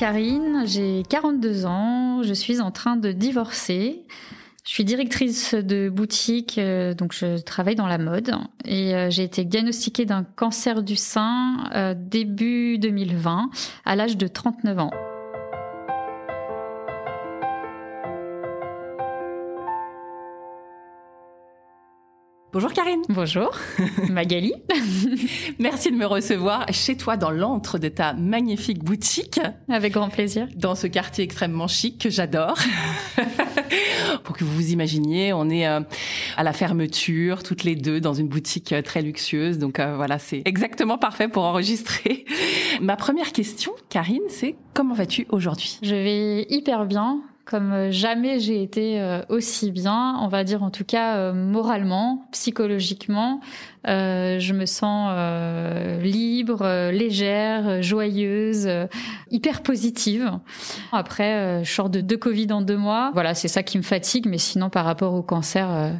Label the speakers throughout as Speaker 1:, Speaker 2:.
Speaker 1: Karine, j'ai 42 ans, je suis en train de divorcer. Je suis directrice de boutique, euh, donc je travaille dans la mode et euh, j'ai été diagnostiquée d'un cancer du sein euh, début 2020 à l'âge de 39 ans.
Speaker 2: Bonjour Karine.
Speaker 1: Bonjour Magali.
Speaker 2: Merci de me recevoir chez toi dans l'antre de ta magnifique boutique.
Speaker 1: Avec grand plaisir.
Speaker 2: Dans ce quartier extrêmement chic que j'adore. Pour que vous vous imaginiez, on est euh, à la fermeture, toutes les deux, dans une boutique euh, très luxueuse. Donc euh, voilà, c'est exactement parfait pour enregistrer. Ma première question, Karine, c'est comment vas-tu aujourd'hui?
Speaker 1: Je vais hyper bien comme jamais j'ai été aussi bien, on va dire en tout cas moralement, psychologiquement. Euh, je me sens euh, libre, euh, légère, joyeuse, hyper positive. Après, je sors de deux Covid en deux mois. Voilà, c'est ça qui me fatigue, mais sinon par rapport au cancer,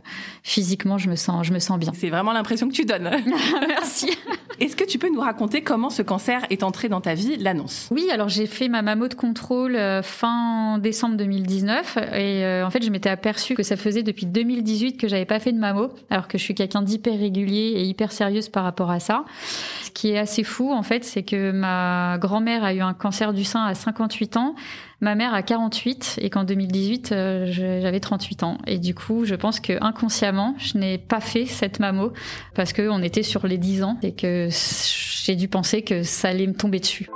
Speaker 1: physiquement, je me sens, je me sens bien.
Speaker 2: C'est vraiment l'impression que tu donnes.
Speaker 1: Merci.
Speaker 2: Est-ce que tu peux nous raconter comment ce cancer est entré dans ta vie, l'annonce?
Speaker 1: Oui, alors j'ai fait ma mammo de contrôle fin décembre 2019 et en fait je m'étais aperçue que ça faisait depuis 2018 que j'avais pas fait de mammo, alors que je suis quelqu'un d'hyper régulier et hyper sérieuse par rapport à ça. Ce qui est assez fou, en fait, c'est que ma grand-mère a eu un cancer du sein à 58 ans, ma mère a 48 et qu'en 2018, euh, j'avais 38 ans. Et du coup, je pense que inconsciemment, je n'ai pas fait cette mammo parce qu'on était sur les 10 ans et que j'ai dû penser que ça allait me tomber dessus.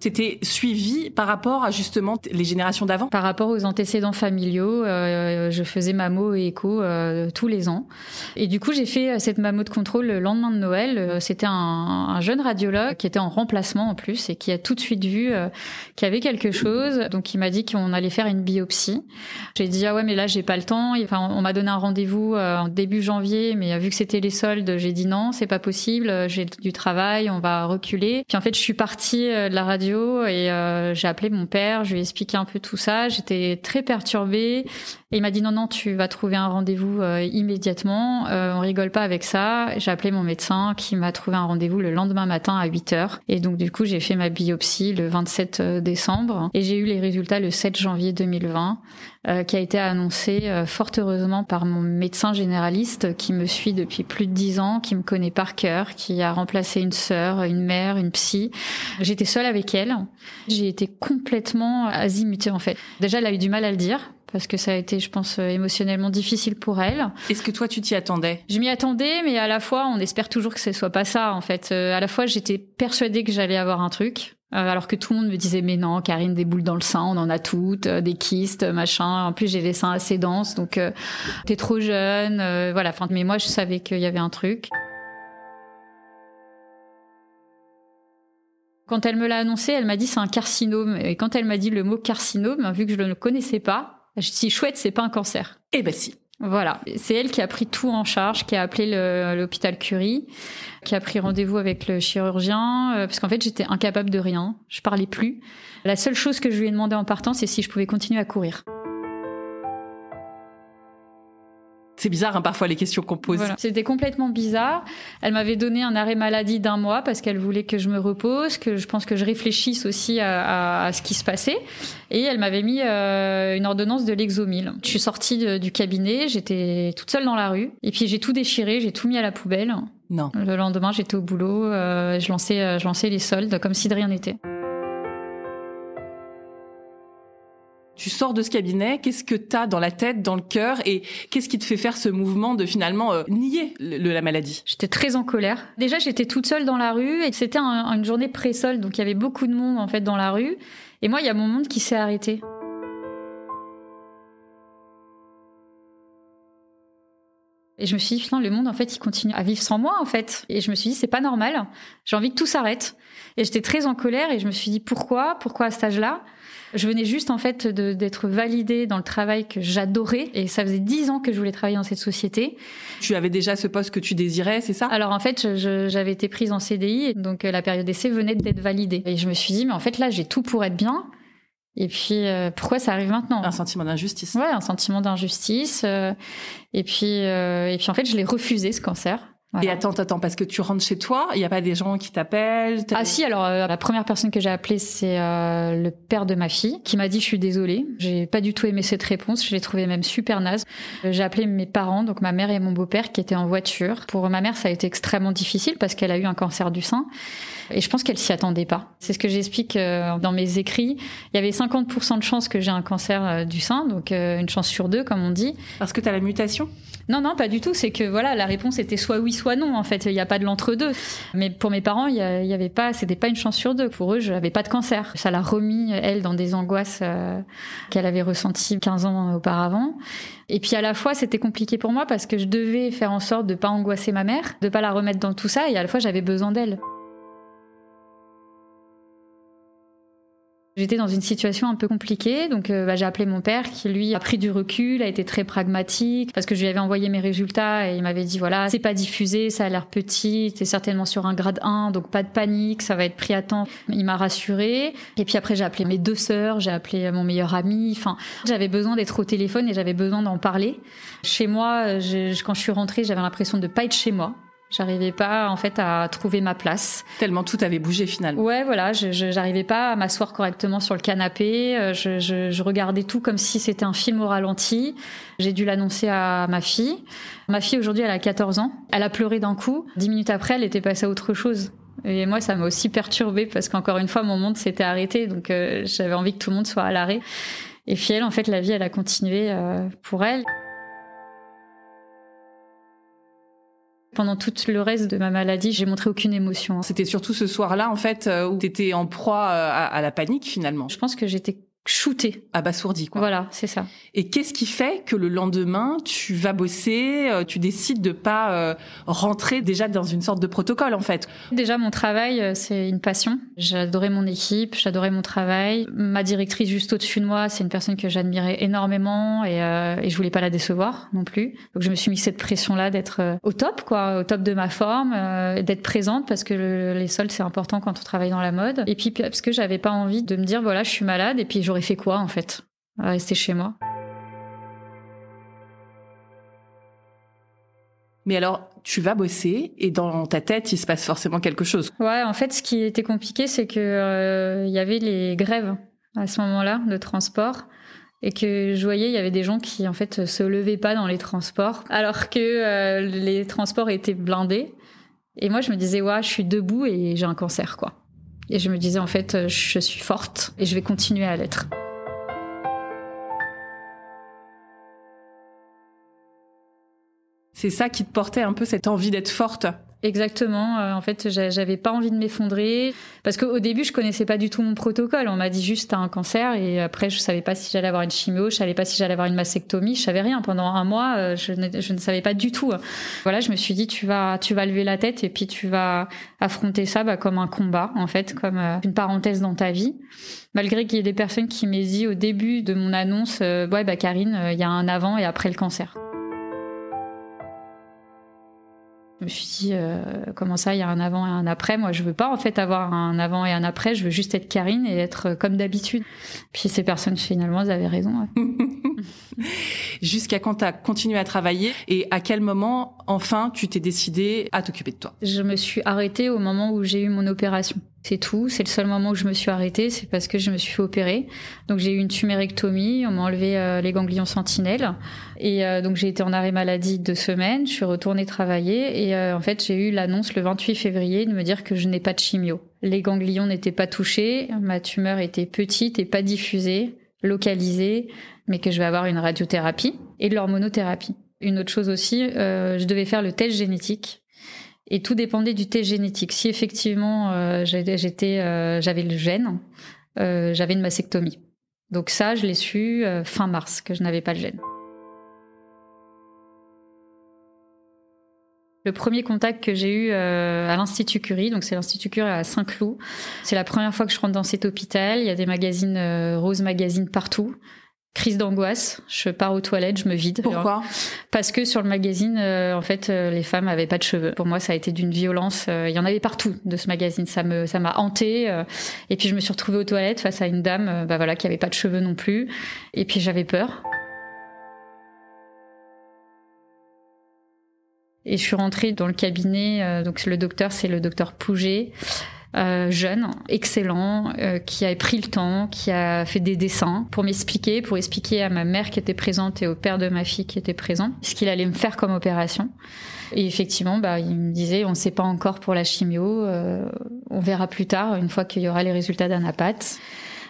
Speaker 2: C'était suivi par rapport à justement les générations d'avant?
Speaker 1: Par rapport aux antécédents familiaux, euh, je faisais mammo et écho euh, tous les ans. Et du coup, j'ai fait euh, cette mammo de contrôle le lendemain de Noël. C'était un, un, jeune radiologue qui était en remplacement en plus et qui a tout de suite vu qu'il y avait quelque chose. Donc, il m'a dit qu'on allait faire une biopsie. J'ai dit ah ouais, mais là j'ai pas le temps. Enfin, on m'a donné un rendez-vous en début janvier, mais vu que c'était les soldes, j'ai dit non, c'est pas possible. J'ai du travail, on va reculer. Puis en fait, je suis partie de la radio et euh, j'ai appelé mon père, je lui ai expliqué un peu tout ça. J'étais très perturbée et il m'a dit non non tu vas trouver un rendez-vous euh, immédiatement. Euh, on rigole pas avec ça. J'ai appelé mon médecin qui m'a trouvé un rendez-vous le lendemain matin à 8 heures et donc du coup j'ai fait ma biopsie le 27 décembre et j'ai eu les résultats le 7 janvier 2020 qui a été annoncé fort heureusement par mon médecin généraliste qui me suit depuis plus de 10 ans, qui me connaît par cœur, qui a remplacé une sœur, une mère, une psy. J'étais seule avec elle j'ai été complètement azimutée en fait. Déjà, elle a eu du mal à le dire parce que ça a été, je pense, émotionnellement difficile pour elle.
Speaker 2: Est-ce que toi, tu t'y attendais?
Speaker 1: Je m'y attendais, mais à la fois, on espère toujours que ce soit pas ça. En fait, euh, à la fois, j'étais persuadée que j'allais avoir un truc. Euh, alors que tout le monde me disait mais non Karine des boules dans le sein on en a toutes euh, des kystes machin en plus j'ai des seins assez denses donc t'es trop jeune voilà enfin mais moi je savais qu'il y avait un truc Quand elle me l'a annoncé, elle m'a dit c'est un carcinome. Et quand elle m'a dit le mot carcinome, vu que je ne le connaissais pas, dit chouette, c'est pas un cancer.
Speaker 2: Eh ben si.
Speaker 1: Voilà, c'est elle qui a pris tout en charge, qui a appelé l'hôpital Curie, qui a pris rendez-vous avec le chirurgien, euh, parce qu'en fait j'étais incapable de rien, je parlais plus. La seule chose que je lui ai demandé en partant, c'est si je pouvais continuer à courir.
Speaker 2: C'est bizarre hein, parfois les questions qu'on pose.
Speaker 1: C'était complètement bizarre. Elle m'avait donné un arrêt maladie d'un mois parce qu'elle voulait que je me repose, que je pense que je réfléchisse aussi à, ce qui se passait. Et elle m'avait mis euh, une ordonnance de l'exomil. Je suis sortie du cabinet, j'étais toute seule dans la rue. Et puis j'ai tout déchiré, j'ai tout mis à la poubelle.
Speaker 2: Non.
Speaker 1: Le lendemain, j'étais au boulot, euh, je, lançais, euh, je lançais les soldes comme si de rien n'était.
Speaker 2: Tu sors de ce cabinet, qu'est-ce que tu as dans la tête, dans le cœur et qu'est-ce qui te fait faire ce mouvement de finalement euh, nier la maladie?
Speaker 1: J'étais très en colère. Déjà, j'étais toute seule dans la rue et c'était une journée pré-solde, donc il y avait beaucoup de monde en fait dans la rue. Et moi, il y a mon monde qui s'est arrêté. Et je me suis dit, le monde, en fait, il continue à vivre sans moi, en fait. Et je me suis dit, c'est pas normal. J'ai envie que tout s'arrête. Et j'étais très en colère et je me suis dit, pourquoi? Pourquoi à cet âge-là? Je venais juste, en fait, d'être validée dans le travail que j'adorais. Et ça faisait dix ans que je voulais travailler dans cette société.
Speaker 3: Tu avais déjà ce poste que tu désirais, c'est ça?
Speaker 1: Alors, en fait, j'avais été prise en CDI. Donc, euh, la période d'essai venait d'être validée. Et je me suis dit, mais en fait, là, j'ai tout pour être bien. Et puis euh, pourquoi ça arrive maintenant?
Speaker 3: Un sentiment d'injustice.
Speaker 1: Ouais, un sentiment d'injustice. Euh, et puis euh, et puis en fait, je l'ai refusé ce cancer.
Speaker 3: Et attends, attends, parce que tu rentres chez toi, il n'y a pas des gens qui t'appellent
Speaker 1: Ah si, alors la première personne que j'ai appelée, c'est le père de ma fille, qui m'a dit je suis désolée. J'ai pas du tout aimé cette réponse, je l'ai trouvée même super naze. J'ai appelé mes parents, donc ma mère et mon beau-père, qui étaient en voiture. Pour ma mère, ça a été extrêmement difficile parce qu'elle a eu un cancer du sein. Et je pense qu'elle s'y attendait pas. C'est ce que j'explique euh, dans mes écrits. Il y avait 50% de chances que j'ai un cancer euh, du sein, donc euh, une chance sur deux, comme on dit.
Speaker 3: Parce que tu as la mutation?
Speaker 1: Non, non, pas du tout. C'est que voilà, la réponse était soit oui, soit non. En fait, il n'y a pas de l'entre-deux. Mais pour mes parents, il y, avait pas, c'était pas une chance sur deux. Pour eux, je n'avais pas de cancer. Ça l'a remis elle dans des angoisses qu'elle avait ressenties 15 ans auparavant. Et puis à la fois, c'était compliqué pour moi parce que je devais faire en sorte de pas angoisser ma mère, de pas la remettre dans tout ça, et à la fois, j'avais besoin d'elle. J'étais dans une situation un peu compliquée, donc euh, bah, j'ai appelé mon père qui lui a pris du recul, a été très pragmatique parce que je lui avais envoyé mes résultats et il m'avait dit voilà c'est pas diffusé, ça a l'air petit, t'es certainement sur un grade 1 donc pas de panique, ça va être pris à temps. Il m'a rassuré et puis après j'ai appelé mes deux sœurs, j'ai appelé mon meilleur ami, enfin j'avais besoin d'être au téléphone et j'avais besoin d'en parler. Chez moi, quand je suis rentrée, j'avais l'impression de pas être chez moi. J'arrivais pas en fait à trouver ma place.
Speaker 3: Tellement tout avait bougé finalement.
Speaker 1: Ouais, voilà, je j'arrivais pas à m'asseoir correctement sur le canapé. Euh, je, je, je regardais tout comme si c'était un film au ralenti. J'ai dû l'annoncer à ma fille. Ma fille aujourd'hui, elle a 14 ans. Elle a pleuré d'un coup. Dix minutes après, elle était passée à autre chose. Et moi, ça m'a aussi perturbée parce qu'encore une fois, mon monde s'était arrêté. Donc, euh, j'avais envie que tout le monde soit à l'arrêt. Et puis elle, en fait, la vie, elle a continué euh, pour elle. Pendant tout le reste de ma maladie, j'ai montré aucune émotion. Hein.
Speaker 3: C'était surtout ce soir-là, en fait, euh, où tu étais en proie euh, à, la panique, finalement.
Speaker 1: Je pense que j'étais shooté.
Speaker 3: Abasourdi, quoi.
Speaker 1: Voilà, c'est ça.
Speaker 3: Et qu'est-ce qui fait que le lendemain, tu vas bosser, euh, tu décides de pas euh, rentrer déjà dans une sorte de protocole, en fait?
Speaker 1: Déjà, mon travail, euh, c'est une passion. J'adorais mon équipe, j'adorais mon travail. Ma directrice juste au-dessus de moi, c'est une personne que j'admirais énormément et, et je voulais pas la décevoir non plus. Donc, je me suis mis cette pression-là d'être au top, quoi, au top de ma forme, d'être présente parce que les soldes, c'est important quand on travaille dans la mode. Et puis, parce que j'avais pas envie de me dire, voilà, je suis malade et puis j'aurais fait quoi en fait Rester chez moi?
Speaker 3: Mais alors, tu vas bosser et dans ta tête, il se passe forcément quelque chose.
Speaker 1: Ouais, en fait, ce qui était compliqué, c'est que euh, il y avait les grèves à ce moment-là de transport et que je voyais il y avait des gens qui en fait se levaient pas dans les transports alors que euh, les transports étaient blindés. Et moi, je me disais ouais, je suis debout et j'ai un cancer quoi. Et je me disais en fait, je suis forte et je vais continuer à l'être.
Speaker 3: C'est ça qui te portait un peu cette envie d'être forte
Speaker 1: Exactement. Euh, en fait, j'avais pas envie de m'effondrer parce qu'au début, je connaissais pas du tout mon protocole. On m'a dit juste t'as un cancer et après, je savais pas si j'allais avoir une chimio, je savais pas si j'allais avoir une mastectomie, je savais rien. Pendant un mois, euh, je ne, savais pas du tout. Voilà, je me suis dit tu vas, tu vas lever la tête et puis tu vas affronter ça bah, comme un combat en fait, comme euh, une parenthèse dans ta vie. Malgré qu'il y ait des personnes qui m'aient dit au début de mon annonce, ouais bah Karine, il y a un avant et après le cancer. Je me suis dit, euh, comment ça, il y a un avant et un après? Moi, je veux pas en fait avoir un avant et un après. Je veux juste être Karine et être comme d'habitude. Puis ces personnes, finalement, elles avaient raison.
Speaker 3: Jusqu'à quand tu as continué à travailler et à quel moment, enfin, tu t'es décidé à t'occuper de toi?
Speaker 1: Je me suis arrêtée au moment où j'ai eu mon opération. C'est tout. C'est le seul moment où je me suis arrêtée, c'est parce que je me suis fait opérer. Donc j'ai eu une tumérectomie, on m'a enlevé euh, les ganglions sentinelles. Et euh, donc j'ai été en arrêt maladie deux semaines, je suis retournée travailler et euh, en fait j'ai eu l'annonce le 28 février de me dire que je n'ai pas de chimio. Les ganglions n'étaient pas touchés, ma tumeur était petite et pas diffusée, localisée, mais que je vais avoir une radiothérapie et de l'hormonothérapie. Une autre chose aussi, je devais faire le test génétique et tout dépendait du test génétique. Si effectivement euh, euh, j'avais le gène, euh, j'avais une mastectomie. Donc ça, je l'ai su fin mars que je n'avais pas le gène. Le premier contact que j'ai eu à l'Institut Curie, donc c'est l'Institut Curie à Saint-Cloud, c'est la première fois que je rentre dans cet hôpital. Il y a des magazines, Rose Magazine partout crise d'angoisse. Je pars aux toilettes, je me vide.
Speaker 2: Pourquoi?
Speaker 1: Parce que sur le magazine, euh, en fait, euh, les femmes avaient pas de cheveux. Pour moi, ça a été d'une violence. Euh, il y en avait partout de ce magazine. Ça me, ça m'a hanté. et puis je me suis retrouvée aux toilettes face à une dame, bah voilà, qui avait pas de cheveux non plus. Et puis j'avais peur. Et je suis rentrée dans le cabinet. donc le docteur, c'est le docteur Pouget. Euh, jeune, excellent, euh, qui a pris le temps, qui a fait des dessins pour m'expliquer, pour expliquer à ma mère qui était présente et au père de ma fille qui était présent, ce qu'il allait me faire comme opération. Et effectivement, bah, il me disait, on ne sait pas encore pour la chimio, euh, on verra plus tard, une fois qu'il y aura les résultats d'anapath.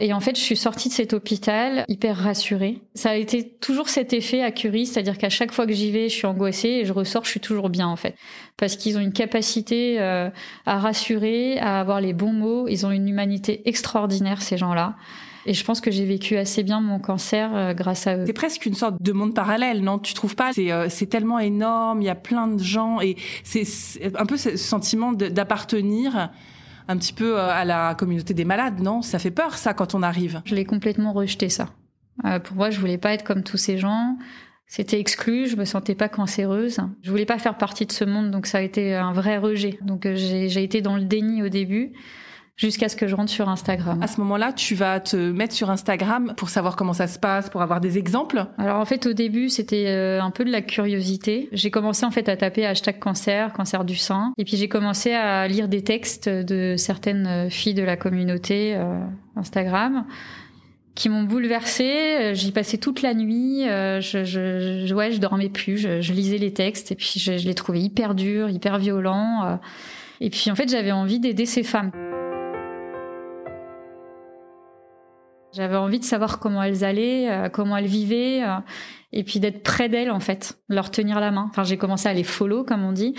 Speaker 1: Et en fait, je suis sortie de cet hôpital hyper rassurée. Ça a été toujours cet effet à Curie, c'est-à-dire qu'à chaque fois que j'y vais, je suis angoissée et je ressors, je suis toujours bien en fait. Parce qu'ils ont une capacité euh, à rassurer, à avoir les bons mots. Ils ont une humanité extraordinaire, ces gens-là. Et je pense que j'ai vécu assez bien mon cancer euh, grâce à eux.
Speaker 2: C'est presque une sorte de monde parallèle, non? Tu trouves pas? C'est euh, tellement énorme, il y a plein de gens et c'est un peu ce sentiment d'appartenir un petit peu euh, à la communauté des malades, non? Ça fait peur, ça, quand on arrive.
Speaker 1: Je l'ai complètement rejeté, ça. Euh, pour moi, je voulais pas être comme tous ces gens. C'était exclu, je me sentais pas cancéreuse. Je voulais pas faire partie de ce monde, donc ça a été un vrai rejet. Donc euh, j'ai été dans le déni au début jusqu'à ce que je rentre sur Instagram.
Speaker 2: À ce moment-là, tu vas te mettre sur Instagram pour savoir comment ça se passe, pour avoir des exemples
Speaker 1: Alors en fait, au début, c'était euh, un peu de la curiosité. J'ai commencé en fait à taper hashtag cancer, cancer du sein, et puis j'ai commencé à lire des textes de certaines euh, filles de la communauté euh, Instagram qui m'ont bouleversée. J'y passais toute la nuit. Je, je, je, ouais, je dormais plus. Je, je lisais les textes et puis je, je les trouvais hyper durs, hyper violents. Et puis en fait, j'avais envie d'aider ces femmes. J'avais envie de savoir comment elles allaient, euh, comment elles vivaient, euh, et puis d'être près d'elles en fait, leur tenir la main. Enfin, j'ai commencé à les follow comme on dit.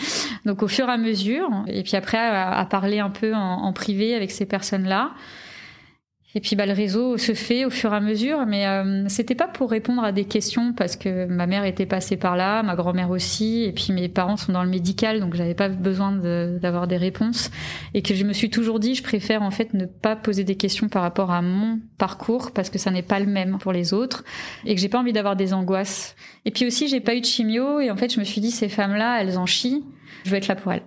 Speaker 1: Donc au fur et à mesure, et puis après à, parler un peu en privé avec ces personnes-là. Et puis bah, le réseau se fait au fur et à mesure, mais euh, c'était pas pour répondre à des questions parce que ma mère était passée par là, ma grand-mère aussi, et puis mes parents sont dans le médical, donc j'avais pas besoin d'avoir des réponses, et que je me suis toujours dit, je préfère en fait ne pas poser des questions par rapport à mon parcours parce que ça n'est pas le même pour les autres, et que j'ai pas envie d'avoir des angoisses. Et puis aussi, j'ai pas eu de chimio, et en fait, je me suis dit, ces femmes-là, elles en chient, je veux être là pour elles.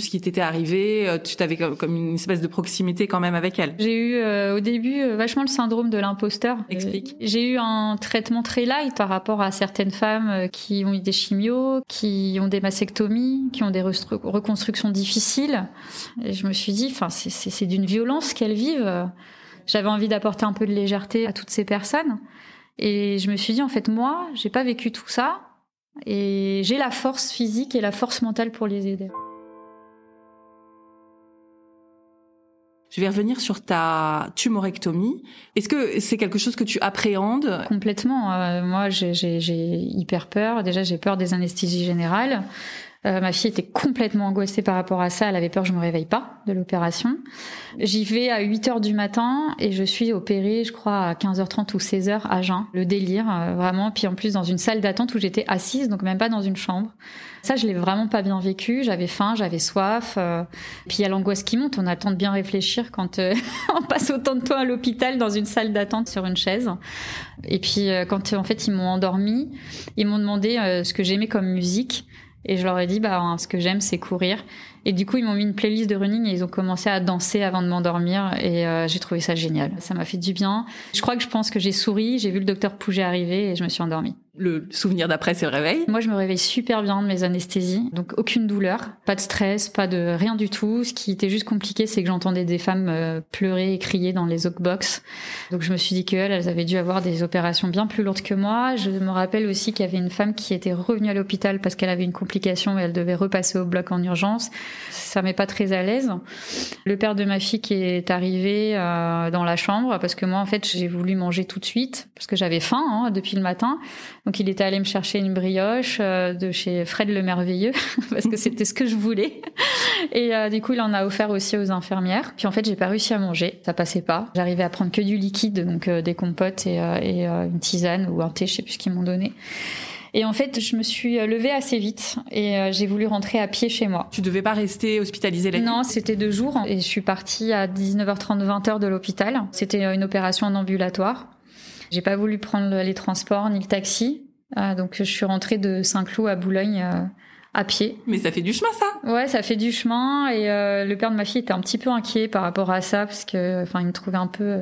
Speaker 2: Vu ce qui t'était arrivé, euh, tu t'avais comme une espèce de proximité quand même avec elle.
Speaker 1: J'ai eu euh, au début euh, vachement le syndrome de l'imposteur.
Speaker 2: Explique.
Speaker 1: J'ai eu un traitement très light par rapport à certaines femmes qui ont eu des chimios, qui ont des mastectomies, qui ont des reconstructions difficiles. Et je me suis dit, enfin, c'est d'une violence qu'elles vivent. J'avais envie d'apporter un peu de légèreté à toutes ces personnes. Et je me suis dit, en fait, moi, j'ai pas vécu tout ça. Et j'ai la force physique et la force mentale pour les aider.
Speaker 2: Je vais revenir sur ta tumorectomie. Est-ce que c'est quelque chose que tu appréhendes?
Speaker 1: Complètement. Euh, moi, j'ai hyper peur. Déjà, j'ai peur des anesthésies générales. Euh, ma fille était complètement angoissée par rapport à ça. Elle avait peur que je me réveille pas de l'opération. J'y vais à 8 heures du matin et je suis opérée, je crois, à 15h30 ou 16h à jeun. Le délire, euh, vraiment. Puis en plus, dans une salle d'attente où j'étais assise, donc même pas dans une chambre. Ça, je l'ai vraiment pas bien vécu. J'avais faim, j'avais soif. Euh, puis il y a l'angoisse qui monte. On a le temps de bien réfléchir quand on passe autant de temps à l'hôpital dans une salle d'attente sur une chaise. Et puis quand en fait ils m'ont endormi, ils m'ont demandé ce que j'aimais comme musique. Et je leur ai dit, bah, ce que j'aime, c'est courir. Et du coup, ils m'ont mis une playlist de running et ils ont commencé à danser avant de m'endormir. Et euh, j'ai trouvé ça génial. Ça m'a fait du bien. Je crois que je pense que j'ai souri, j'ai vu le docteur Pouget arriver et je me suis endormie
Speaker 2: le souvenir d'après, c'est le réveil.
Speaker 1: Moi, je me réveille super bien de mes anesthésies, donc aucune douleur, pas de stress, pas de rien du tout. Ce qui était juste compliqué, c'est que j'entendais des femmes euh, pleurer et crier dans les box. Donc je me suis dit qu'elles, elles avaient dû avoir des opérations bien plus lourdes que moi. Je me rappelle aussi qu'il y avait une femme qui était revenue à l'hôpital parce qu'elle avait une complication et elle devait repasser au bloc en urgence. Ça m'est pas très à l'aise. Le père de ma fille qui est arrivé euh, dans la chambre parce que moi en fait j'ai voulu manger tout de suite parce que j'avais faim hein, depuis le matin. Il était allé me chercher une brioche euh, de chez Fred le merveilleux parce que c'était ce que je voulais. Et euh, du coup il en a offert aussi aux infirmières. Puis en fait j'ai pas réussi à manger, ça passait pas. J'arrivais à prendre que du liquide donc des compotes et, et une tisane ou un thé, je sais plus ce qu'ils m'ont donné. Et en fait, je me suis euh, levée assez vite et euh, j'ai voulu rentrer à pied chez moi.
Speaker 2: Tu devais pas rester hospitalisée nuit
Speaker 1: Non, c'était deux jours et je suis partie à 19h30, 20h de l'hôpital. C'était euh, une opération en ambulatoire. J'ai pas voulu prendre les transports ni le taxi. donc je suis rentrée de Saint-Cloud à Boulogne à pied.
Speaker 2: Mais ça fait du chemin, ça
Speaker 1: Ouais, ça fait du chemin. Et le père de ma fille était un petit peu inquiet par rapport à ça, parce que, enfin, il me trouvait un peu,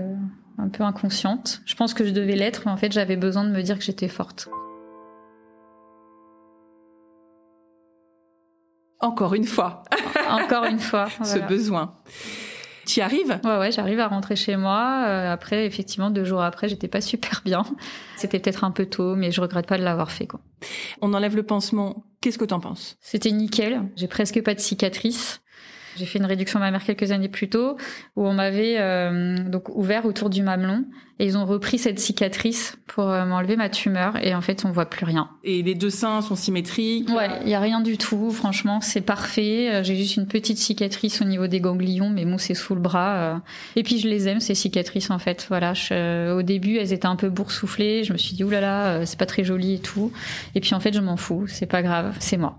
Speaker 1: un peu inconsciente. Je pense que je devais l'être, mais en fait, j'avais besoin de me dire que j'étais forte.
Speaker 2: Encore une fois.
Speaker 1: Encore une fois.
Speaker 2: Ce besoin. Tu y arrives?
Speaker 1: Ouais, ouais, j'arrive à rentrer chez moi. Euh, après, effectivement, deux jours après, j'étais pas super bien. C'était peut-être un peu tôt, mais je regrette pas de l'avoir fait. Quoi.
Speaker 2: On enlève le pansement. Qu'est-ce que t'en penses?
Speaker 1: C'était nickel. J'ai presque pas de cicatrices. J'ai fait une réduction mammaire quelques années plus tôt où on m'avait euh, donc ouvert autour du mamelon et ils ont repris cette cicatrice pour euh, m'enlever ma tumeur et en fait on voit plus rien.
Speaker 2: Et les deux seins sont symétriques?
Speaker 1: Ouais, il y a rien du tout. Franchement, c'est parfait. Euh, j'ai juste une petite cicatrice au niveau des ganglions, mais bon, c'est sous le bras. Et puis je les aime ces cicatrices en fait. Voilà, au début elles étaient un peu boursouflées. Je me suis dit oulala, c'est pas très joli et tout. Et puis en fait je m'en fous. C'est pas grave, c'est moi.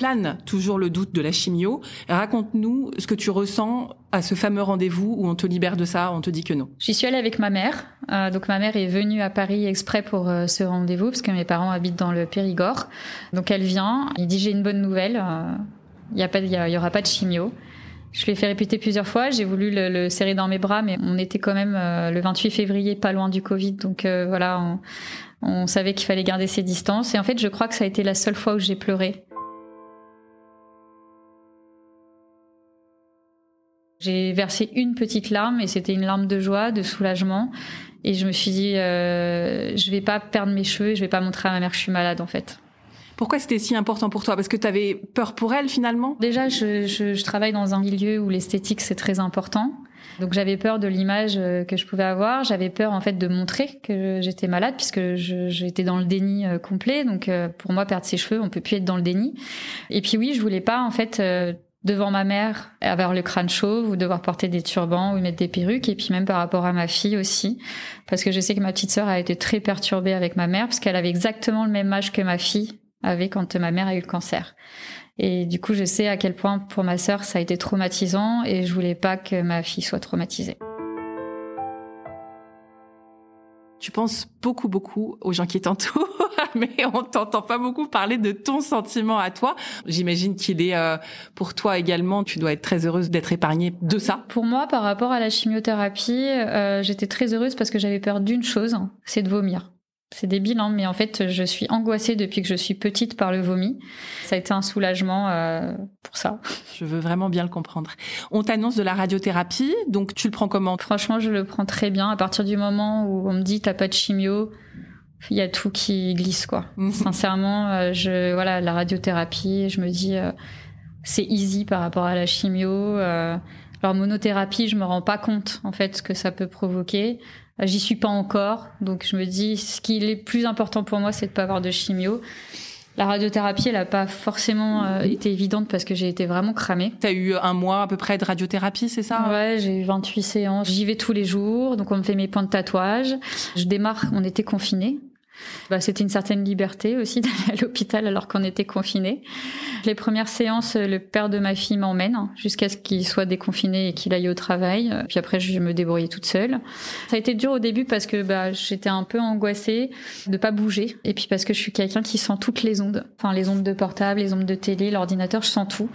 Speaker 2: Plane toujours le doute de la chimio. Raconte-nous ce que tu ressens à ce fameux rendez-vous où on te libère de ça, on te dit que non.
Speaker 1: J'y suis allée avec ma mère. Euh, donc ma mère est venue à Paris exprès pour euh, ce rendez-vous parce que mes parents habitent dans le Périgord. Donc elle vient, il dit j'ai une bonne nouvelle, euh, il n'y pas, il y, aura pas de chimio. Je l'ai fait répéter plusieurs fois. J'ai voulu le, serrer dans mes bras, mais on était quand même le 28 février, pas loin du Covid, donc voilà, on, on savait qu'il fallait garder ses distances. Et en fait, je crois que ça a été la seule fois où j'ai pleuré J'ai versé une petite larme et c'était une larme de joie, de soulagement. Et je me suis dit, euh, je vais pas perdre mes cheveux, je vais pas montrer à ma mère que je suis malade en fait.
Speaker 2: Pourquoi c'était si important pour toi? Parce que tu avais peur pour elle finalement?
Speaker 1: Déjà, je, je, je, travaille dans un milieu où l'esthétique c'est très important. Donc j'avais peur de l'image euh, que je pouvais avoir. J'avais peur en fait de montrer que j'étais malade puisque j'étais dans le déni euh, complet. Donc euh, pour moi, perdre ses cheveux, on peut plus être dans le déni. Et puis oui, je voulais pas en fait devant ma mère avoir le crâne chauve ou devoir porter des turbans ou mettre des perruques et puis même par rapport à ma fille aussi parce que je sais que ma petite sœur a été très perturbée avec ma mère parce qu'elle avait exactement le même âge que ma fille avait quand ma mère a eu le cancer. Et du coup, je sais à quel point pour ma sœur ça a été traumatisant et je voulais pas que ma fille soit traumatisée.
Speaker 2: Tu penses beaucoup, beaucoup aux gens qui t'entourent, mais on t'entend pas beaucoup parler de ton sentiment à toi. J'imagine qu'il est euh, pour toi également. Tu dois être très heureuse d'être épargnée de ça.
Speaker 1: Pour moi, par rapport à la chimiothérapie, euh, j'étais très heureuse parce que j'avais peur d'une chose, c'est de vomir. C'est débile, hein, mais en fait, je suis angoissée depuis que je suis petite par le vomi. Ça a été un soulagement euh, pour ça.
Speaker 2: Je veux vraiment bien le comprendre. On t'annonce de la radiothérapie, donc tu le prends comment?
Speaker 1: Franchement, je le prends très bien. À partir du moment où on me dit t'as pas de chimio, il y a tout qui glisse, quoi. Mhm. Sincèrement, euh, je voilà la radiothérapie, je me dis euh, c'est easy par rapport à la chimio. alors monothérapie, je me rends pas compte en fait ce que ça peut provoquer. J'y suis pas encore, donc je me dis ce qui est plus important pour moi, c'est de pas avoir de chimio. La radiothérapie, elle a pas forcément euh, été évidente parce que j'ai été vraiment cramée.
Speaker 2: T'as eu un mois à peu près de radiothérapie, c'est ça?
Speaker 1: Ouais, j'ai eu 28 séances. J'y vais tous les jours, donc on me fait mes points de tatouage. Je démarre, on était confinés, bah, c'était une certaine liberté aussi d'aller à l'hôpital alors qu'on était confinés. Les premières séances, le père de ma fille m'emmène jusqu'à ce qu'il soit déconfiné et qu'il aille au travail. Puis après, je me débrouillais toute seule. Ça a été dur au début parce que bah, j'étais un peu angoissée de pas bouger. Et puis parce que je suis quelqu'un qui sent toutes les ondes. Enfin, les ondes de portable, les ondes de télé, l'ordinateur, je sens tout.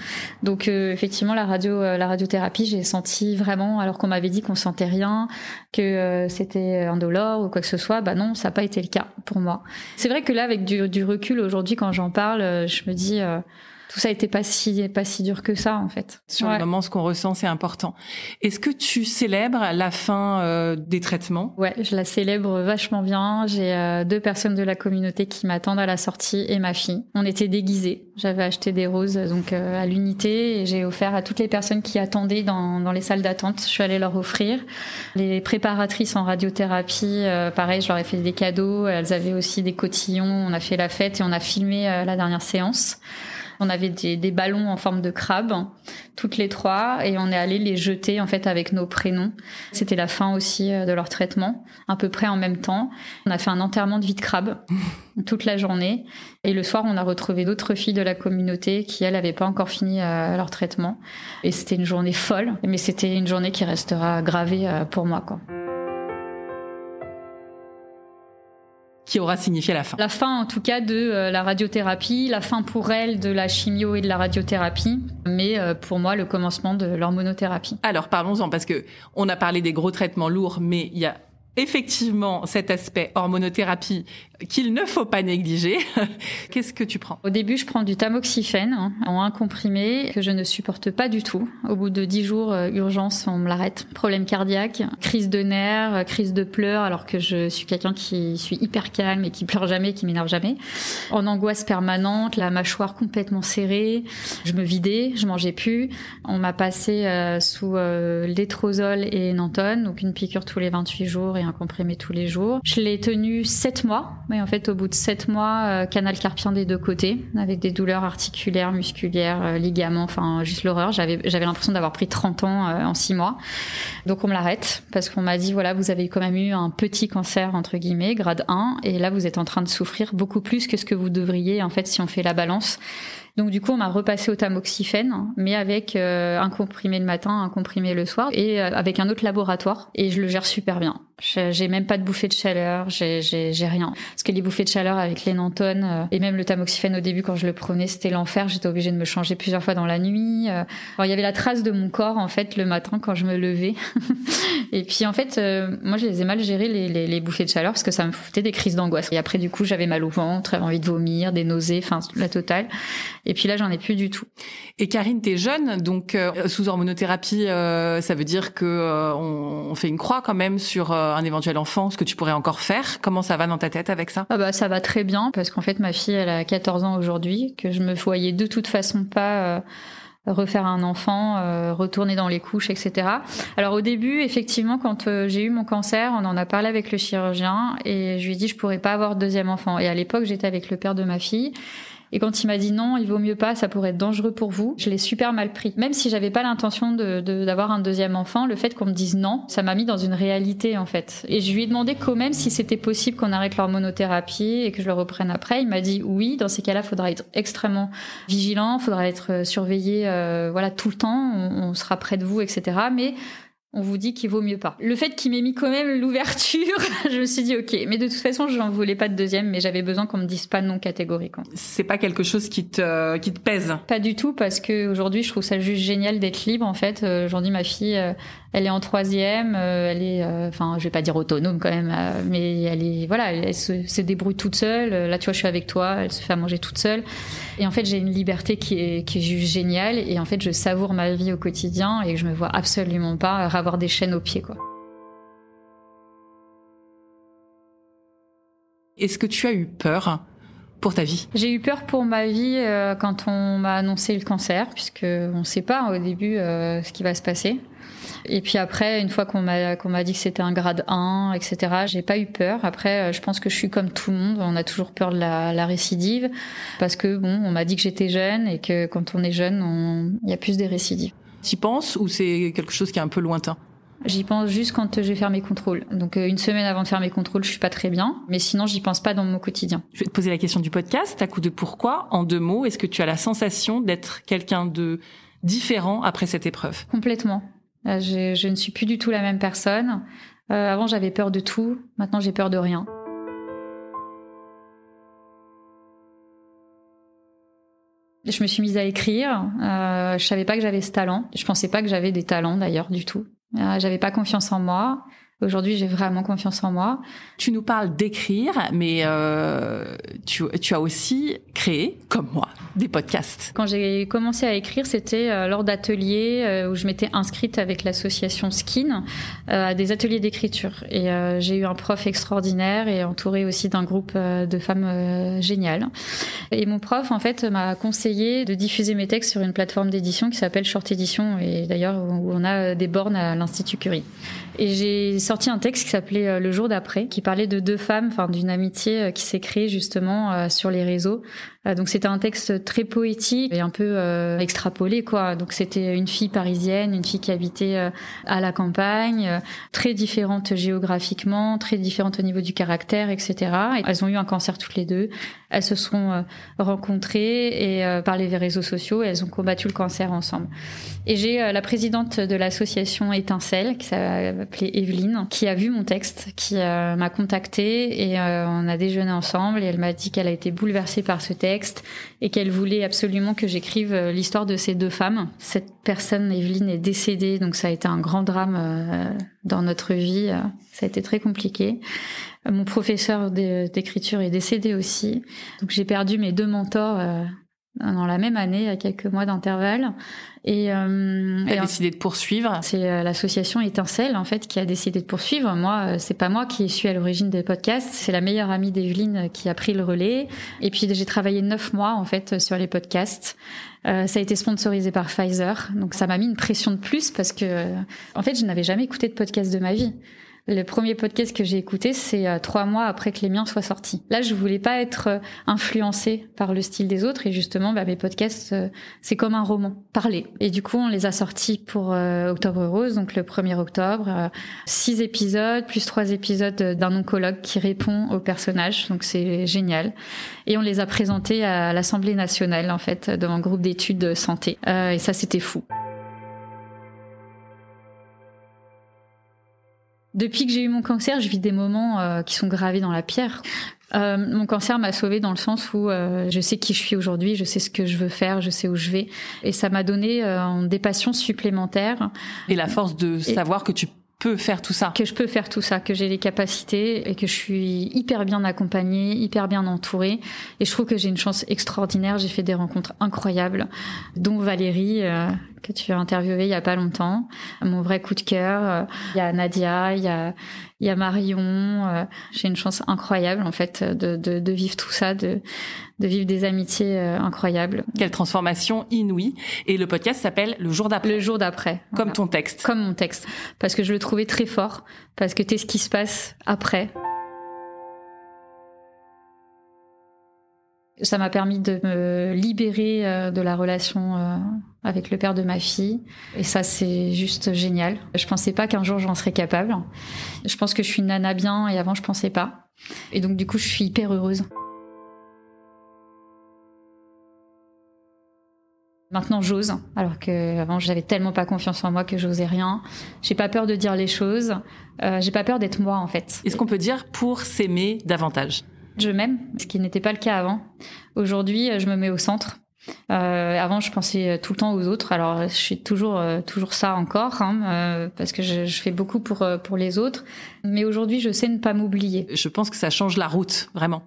Speaker 1: Donc euh, effectivement, la radio, euh, la radiothérapie, j'ai senti vraiment, alors qu'on m'avait dit qu'on sentait rien, que euh, c'était indolore ou quoi que ce soit, bah non, ça n'a pas été le cas C'est vrai que là, avec du, recul aujourd'hui, quand j'en parle, euh, je me dis, euh, tout ça n'était pas si pas si dur que ça en fait.
Speaker 2: Sur le moment, ce qu'on ressent, c'est important. Est-ce que tu célèbres la fin euh, des traitements?
Speaker 1: Ouais, je la célèbre vachement bien. J'ai euh, deux personnes de la communauté qui m'attendent à la sortie et ma fille. On était déguisés. J'avais acheté des roses donc euh, à l'unité et j'ai offert à toutes les personnes qui attendaient dans, dans les salles d'attente. Je suis allée leur offrir. Les préparatrices en radiothérapie, pareil, je leur ai fait des cadeaux. Elles avaient aussi des cotillons. On a fait la fête et on a filmé la dernière séance. On avait des, des, ballons en forme de crabe, toutes les trois, et on est allé les jeter en fait avec nos prénoms. C'était la fin aussi euh, de leur traitement, à peu près en même temps. On a fait un enterrement de vie de crabe toute la journée, et le soir on a retrouvé d'autres filles de la communauté qui elles n'avaient pas encore fini euh, leur traitement, et c'était une journée folle, mais c'était une journée qui restera gravée euh, pour moi quoi.
Speaker 2: Qui aura signifié la fin.
Speaker 1: La fin, en tout cas, de euh, la radiothérapie, la fin pour elle de la chimio et de la radiothérapie, mais euh, pour moi, le commencement de l'hormonothérapie.
Speaker 2: Alors, parlons-en, parce que on a parlé des gros traitements lourds, mais il y a effectivement cet aspect hormonothérapie qu'il ne faut pas négliger. Qu'est-ce que tu prends?
Speaker 1: Au début, je prends du tamoxifène hein, en un comprimé que je ne supporte pas du tout. Au bout de dix jours, euh, urgence, on me l'arrête. Problème cardiaque, crise de nerfs, euh, crise de pleurs, alors que je suis quelqu'un qui suis hyper calme et qui pleure jamais, qui m'énerve jamais. En angoisse permanente, la mâchoire complètement serrée. Je me vidais, je mangeais plus. On m'a passé euh, sous euh, et Nantone, donc une piqûre tous les 28 jours et un comprimé tous les jours. Je l'ai tenu sept mois mais en fait, au bout de sept mois, euh, canal carpien des deux côtés, avec des douleurs articulaires, musculaires, euh, ligaments, enfin juste l'horreur. J'avais j'avais l'impression d'avoir pris 30 ans euh, en six mois. Donc on me l'arrête parce qu'on m'a dit voilà, vous avez quand même eu un petit cancer entre guillemets, grade 1, et là vous êtes en train de souffrir beaucoup plus que ce que vous devriez en fait si on fait la balance. Donc du coup, on m'a repassé au tamoxifène, mais avec euh, un comprimé le matin, un comprimé le soir, et euh, avec un autre laboratoire. Et je le gère super bien. J'ai même pas de bouffée de chaleur, j'ai rien. Parce que les bouffées de chaleur avec les nantones euh, et même le tamoxifène au début quand je le prenais, c'était l'enfer. J'étais obligée de me changer plusieurs fois dans la nuit. Alors, il y avait la trace de mon corps en fait le matin quand je me levais. et puis en fait, moi je les ai mal gérées les, les, bouffées de chaleur parce que ça me foutait des crises d'angoisse. Et après du coup, j'avais mal au ventre, j'avais envie de vomir, des nausées, enfin la totale. Et puis là, j'en ai plus du tout.
Speaker 2: Et Karine, t'es jeune, donc euh, sous hormonothérapie, euh, ça veut dire que euh, on, fait une croix quand même sur un éventuel enfant, ce que tu pourrais encore faire? Comment ça va dans ta tête avec ça?
Speaker 1: Ah bah ça va très bien parce qu'en fait ma fille, elle a 14 ans aujourd'hui, que je me voyais de toute façon pas refaire un enfant, retourner dans les couches, etc. Alors au début, effectivement, quand j'ai eu mon cancer, on en a parlé avec le chirurgien et je lui ai dit je pourrais pas avoir de deuxième enfant. Et à l'époque, j'étais avec le père de ma fille et quand il m'a dit non, il vaut mieux pas, ça pourrait être dangereux pour vous, je l'ai super mal pris. Même si j'avais pas l'intention de, d'avoir un deuxième enfant, le fait qu'on me dise non, ça m'a mis dans une réalité en fait. Et je lui ai demandé quand même si c'était possible qu'on arrête l'hormonothérapie et que je le reprenne après. Il m'a dit oui, dans ces cas-là, faudra être extrêmement vigilant, il faudra être surveillé, euh, voilà, tout le temps, on, on sera près de vous, etc. Mais on vous dit qu'il vaut mieux pas. Le fait qu'il m'ait mis quand même l'ouverture, je me suis dit ok, mais de toute façon, je n'en voulais pas de deuxième, mais j'avais besoin qu'on me dise pas non catégorique.
Speaker 2: C'est pas quelque chose qui te qui te pèse
Speaker 1: Pas du tout, parce que aujourd'hui, je trouve ça juste génial d'être libre. En fait, euh, aujourd'hui, ma fille, euh, elle est en troisième, euh, elle est, euh, enfin, je vais pas dire autonome quand même, euh, mais elle est, voilà, elle, se, débrouille toute seule. Là, tu vois, je suis avec toi, elle se fait à manger toute seule. Et en fait, j'ai une liberté qui est, qui est juste géniale. Et en fait, je savoure ma vie au quotidien et je me vois absolument pas avoir des chaînes aux pieds, quoi.
Speaker 2: Est-ce que tu as eu peur pour ta vie?
Speaker 1: J'ai eu peur pour ma vie quand on m'a annoncé le cancer, puisque on ne sait pas au début ce qui va se passer. Et puis après, une fois qu'on m'a qu'on m'a dit que c'était un grade 1, etc., j'ai pas eu peur. Après, euh, je pense que je suis comme tout le monde. On a toujours peur de la, la récidive parce que bon, on m'a dit que j'étais jeune et que quand on est jeune, il y a plus des récidives.
Speaker 2: T'y penses ou c'est quelque chose qui est un peu lointain?
Speaker 1: J'y pense juste quand je vais faire mes contrôles. Donc euh, une semaine avant de faire mes contrôles, je suis pas très bien, mais sinon j'y pense pas dans mon quotidien.
Speaker 2: Je vais te poser la question du podcast, à coup de pourquoi En deux mots, est-ce que tu as la sensation d'être quelqu'un de différent après cette épreuve?
Speaker 1: Complètement. Euh, je, ne suis plus du tout la même personne. Euh, avant, j'avais peur de tout. Maintenant, j'ai peur de rien. Je me suis mise à écrire. Euh, je savais pas que j'avais ce talent. Je pensais pas que j'avais des talents d'ailleurs du tout. Euh, j'avais pas confiance en moi. Aujourd'hui, j'ai vraiment confiance en moi.
Speaker 2: Tu nous parles d'écrire, mais euh, tu, tu, as aussi créé, comme moi, des podcasts
Speaker 1: Quand j'ai commencé à écrire, c'était euh, lors d'ateliers euh, où je m'étais inscrite avec l'association Skin euh, à des ateliers d'écriture. Et j'ai eu un prof extraordinaire et entouré aussi d'un groupe de femmes géniales. Et mon prof, en fait, m'a conseillé de diffuser mes textes sur une plateforme d'édition qui s'appelle Short Edition et d'ailleurs où on a des bornes à l'Institut Curie. Et j'ai sorti un texte qui s'appelait Le jour d'après, qui parlait de deux femmes, enfin d'une amitié qui s'est créée justement sur les réseaux euh, donc c'était un texte très poétique et un peu euh, extrapolé quoi. Donc c'était une fille parisienne, une fille qui habitait euh, à la campagne, très différente géographiquement, très différente au niveau du caractère, etc. elles ont eu un cancer toutes les deux. Elles se sont rencontrées et par les réseaux sociaux, elles ont combattu le cancer ensemble. Et j'ai la présidente de l'association Étincelle, qui s'appelait Evelyne, qui a vu mon texte, qui m'a contactée et on a déjeuné ensemble et elle m'a dit qu'elle a été bouleversée par ce texte et qu'elle voulait absolument que j'écrive euh, l'histoire de ces deux femmes. Cette personne, Evelyne, est décédée, donc ça a été un grand drame euh, dans notre vie. Ça a été très compliqué. Mon professeur d'écriture est décédé aussi, donc j'ai perdu mes deux mentors euh, dans la même année, à quelques mois d'intervalle.
Speaker 2: Et, euh, a décidé de poursuivre.
Speaker 1: C'est euh, l'association Étincelle en fait qui a décidé de poursuivre. Moi, euh, c'est pas moi qui suis à l'origine des podcasts. C'est la meilleure amie d'Evelyne qui a pris le relais. Et puis j'ai travaillé neuf mois en fait sur les podcasts. Euh, ça a été sponsorisé par Pfizer, donc ça m'a mis une pression de plus parce que en fait je n'avais jamais écouté de podcast de ma vie. Le premier podcast que j'ai écouté, c'est euh, trois mois après que les miens soient sortis. Là, je voulais pas être euh, influencée par le style des autres et justement, bah, mes podcasts, euh, c'est comme un roman, parler. Et du coup, on les a sortis pour Octobre Rose, donc le 1er octobre. six épisodes, plus trois épisodes d'un oncologue qui répond aux personnages, donc c'est génial. Et on les a présentés à l'Assemblée nationale, en fait, dans un groupe d'études santé. et ça, c'était fou. Depuis que j'ai eu mon cancer, je vis des moments euh, qui sont gravés dans la pierre. Euh, mon cancer m'a sauvée dans le sens où euh, je sais qui je suis aujourd'hui, je sais ce que je veux faire, je sais où je vais, et ça m'a donné des passions supplémentaires.
Speaker 2: Et la force de savoir que tu faire tout ça.
Speaker 1: Que je peux faire tout ça, que j'ai les capacités et que je suis hyper bien accompagnée, hyper bien entourée. Et je trouve que j'ai une chance extraordinaire. J'ai fait des rencontres incroyables, dont Valérie, que tu as interviewé il y a pas longtemps. Mon vrai coup de cœur. Euh, il y a Nadia, il y a, il y a Marion. Euh, j'ai une chance incroyable en fait de, de, de vivre tout ça, de, de vivre des amitiés euh, incroyables.
Speaker 2: Quelle transformation inouïe. Et le podcast s'appelle Le jour d'après.
Speaker 1: Le jour d'après.
Speaker 2: Comme ton texte.
Speaker 1: Comme mon texte. Parce que je le trouvais très fort. Parce que t'es ce qui se passe après. Ça m'a permis de me libérer euh, de la relation euh, avec le père de ma fille. Et ça, c'est juste génial. Je pensais pas qu'un jour j'en serais capable. Je pense que je suis une nana bien et avant je pensais pas. Et donc du coup, je suis hyper heureuse. Maintenant, j'ose, alors qu'avant, j'avais tellement pas confiance en moi que j'osais rien. J'ai pas peur de dire les choses. Euh, j'ai pas peur d'être moi, en fait.
Speaker 2: Est-ce qu'on peut dire pour s'aimer davantage?
Speaker 1: Je m'aime, ce qui n'était pas le cas avant. Aujourd'hui, je me mets au centre. Euh, avant, je pensais tout le temps aux autres. Alors, je suis toujours euh, toujours ça encore, hein, euh, parce que je, je, fais beaucoup pour euh, pour les autres. Mais aujourd'hui, je sais ne pas m'oublier.
Speaker 2: Je pense que ça change la route, vraiment.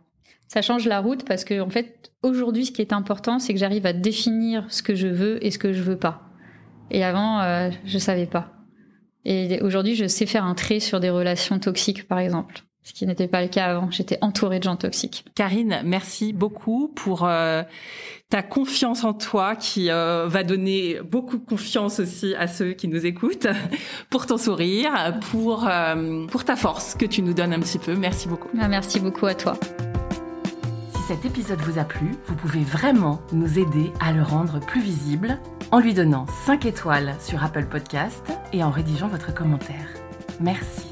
Speaker 1: Ça change la route parce que en fait, aujourd'hui, ce qui est important, c'est que j'arrive à définir ce que je veux et ce que je veux pas. Et avant, euh, je savais pas. Et aujourd'hui, je sais faire un trait sur des relations toxiques, par exemple ce qui n'était pas le cas avant. J'étais entourée de gens toxiques.
Speaker 2: Karine, merci beaucoup pour euh, ta confiance en toi qui euh, va donner beaucoup de confiance aussi à ceux qui nous écoutent, pour ton sourire, pour, euh, pour ta force que tu nous donnes un petit peu. Merci beaucoup.
Speaker 1: Ah, merci beaucoup à toi.
Speaker 3: Si cet épisode vous a plu, vous pouvez vraiment nous aider à le rendre plus visible en lui donnant 5 étoiles sur Apple Podcast et en rédigeant votre commentaire. Merci.